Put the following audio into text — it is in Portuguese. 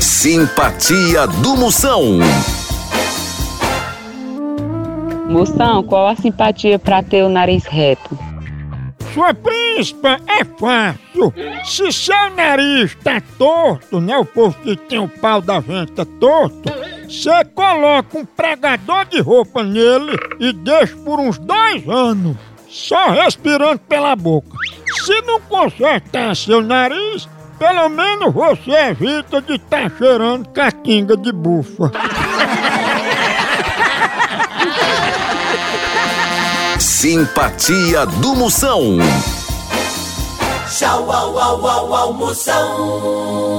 Simpatia do Moção. Moção, qual a simpatia pra ter o nariz reto? Sua príncipa é fácil. Se seu nariz tá torto, né? O povo que tem o pau da venta torto, você coloca um pregador de roupa nele e deixa por uns dois anos, só respirando pela boca. Se não consertar seu nariz, pelo menos você evita de estar tá cheirando caquinga de bufa. Simpatia do Moção. Tchau, au, au, au, au, Moção.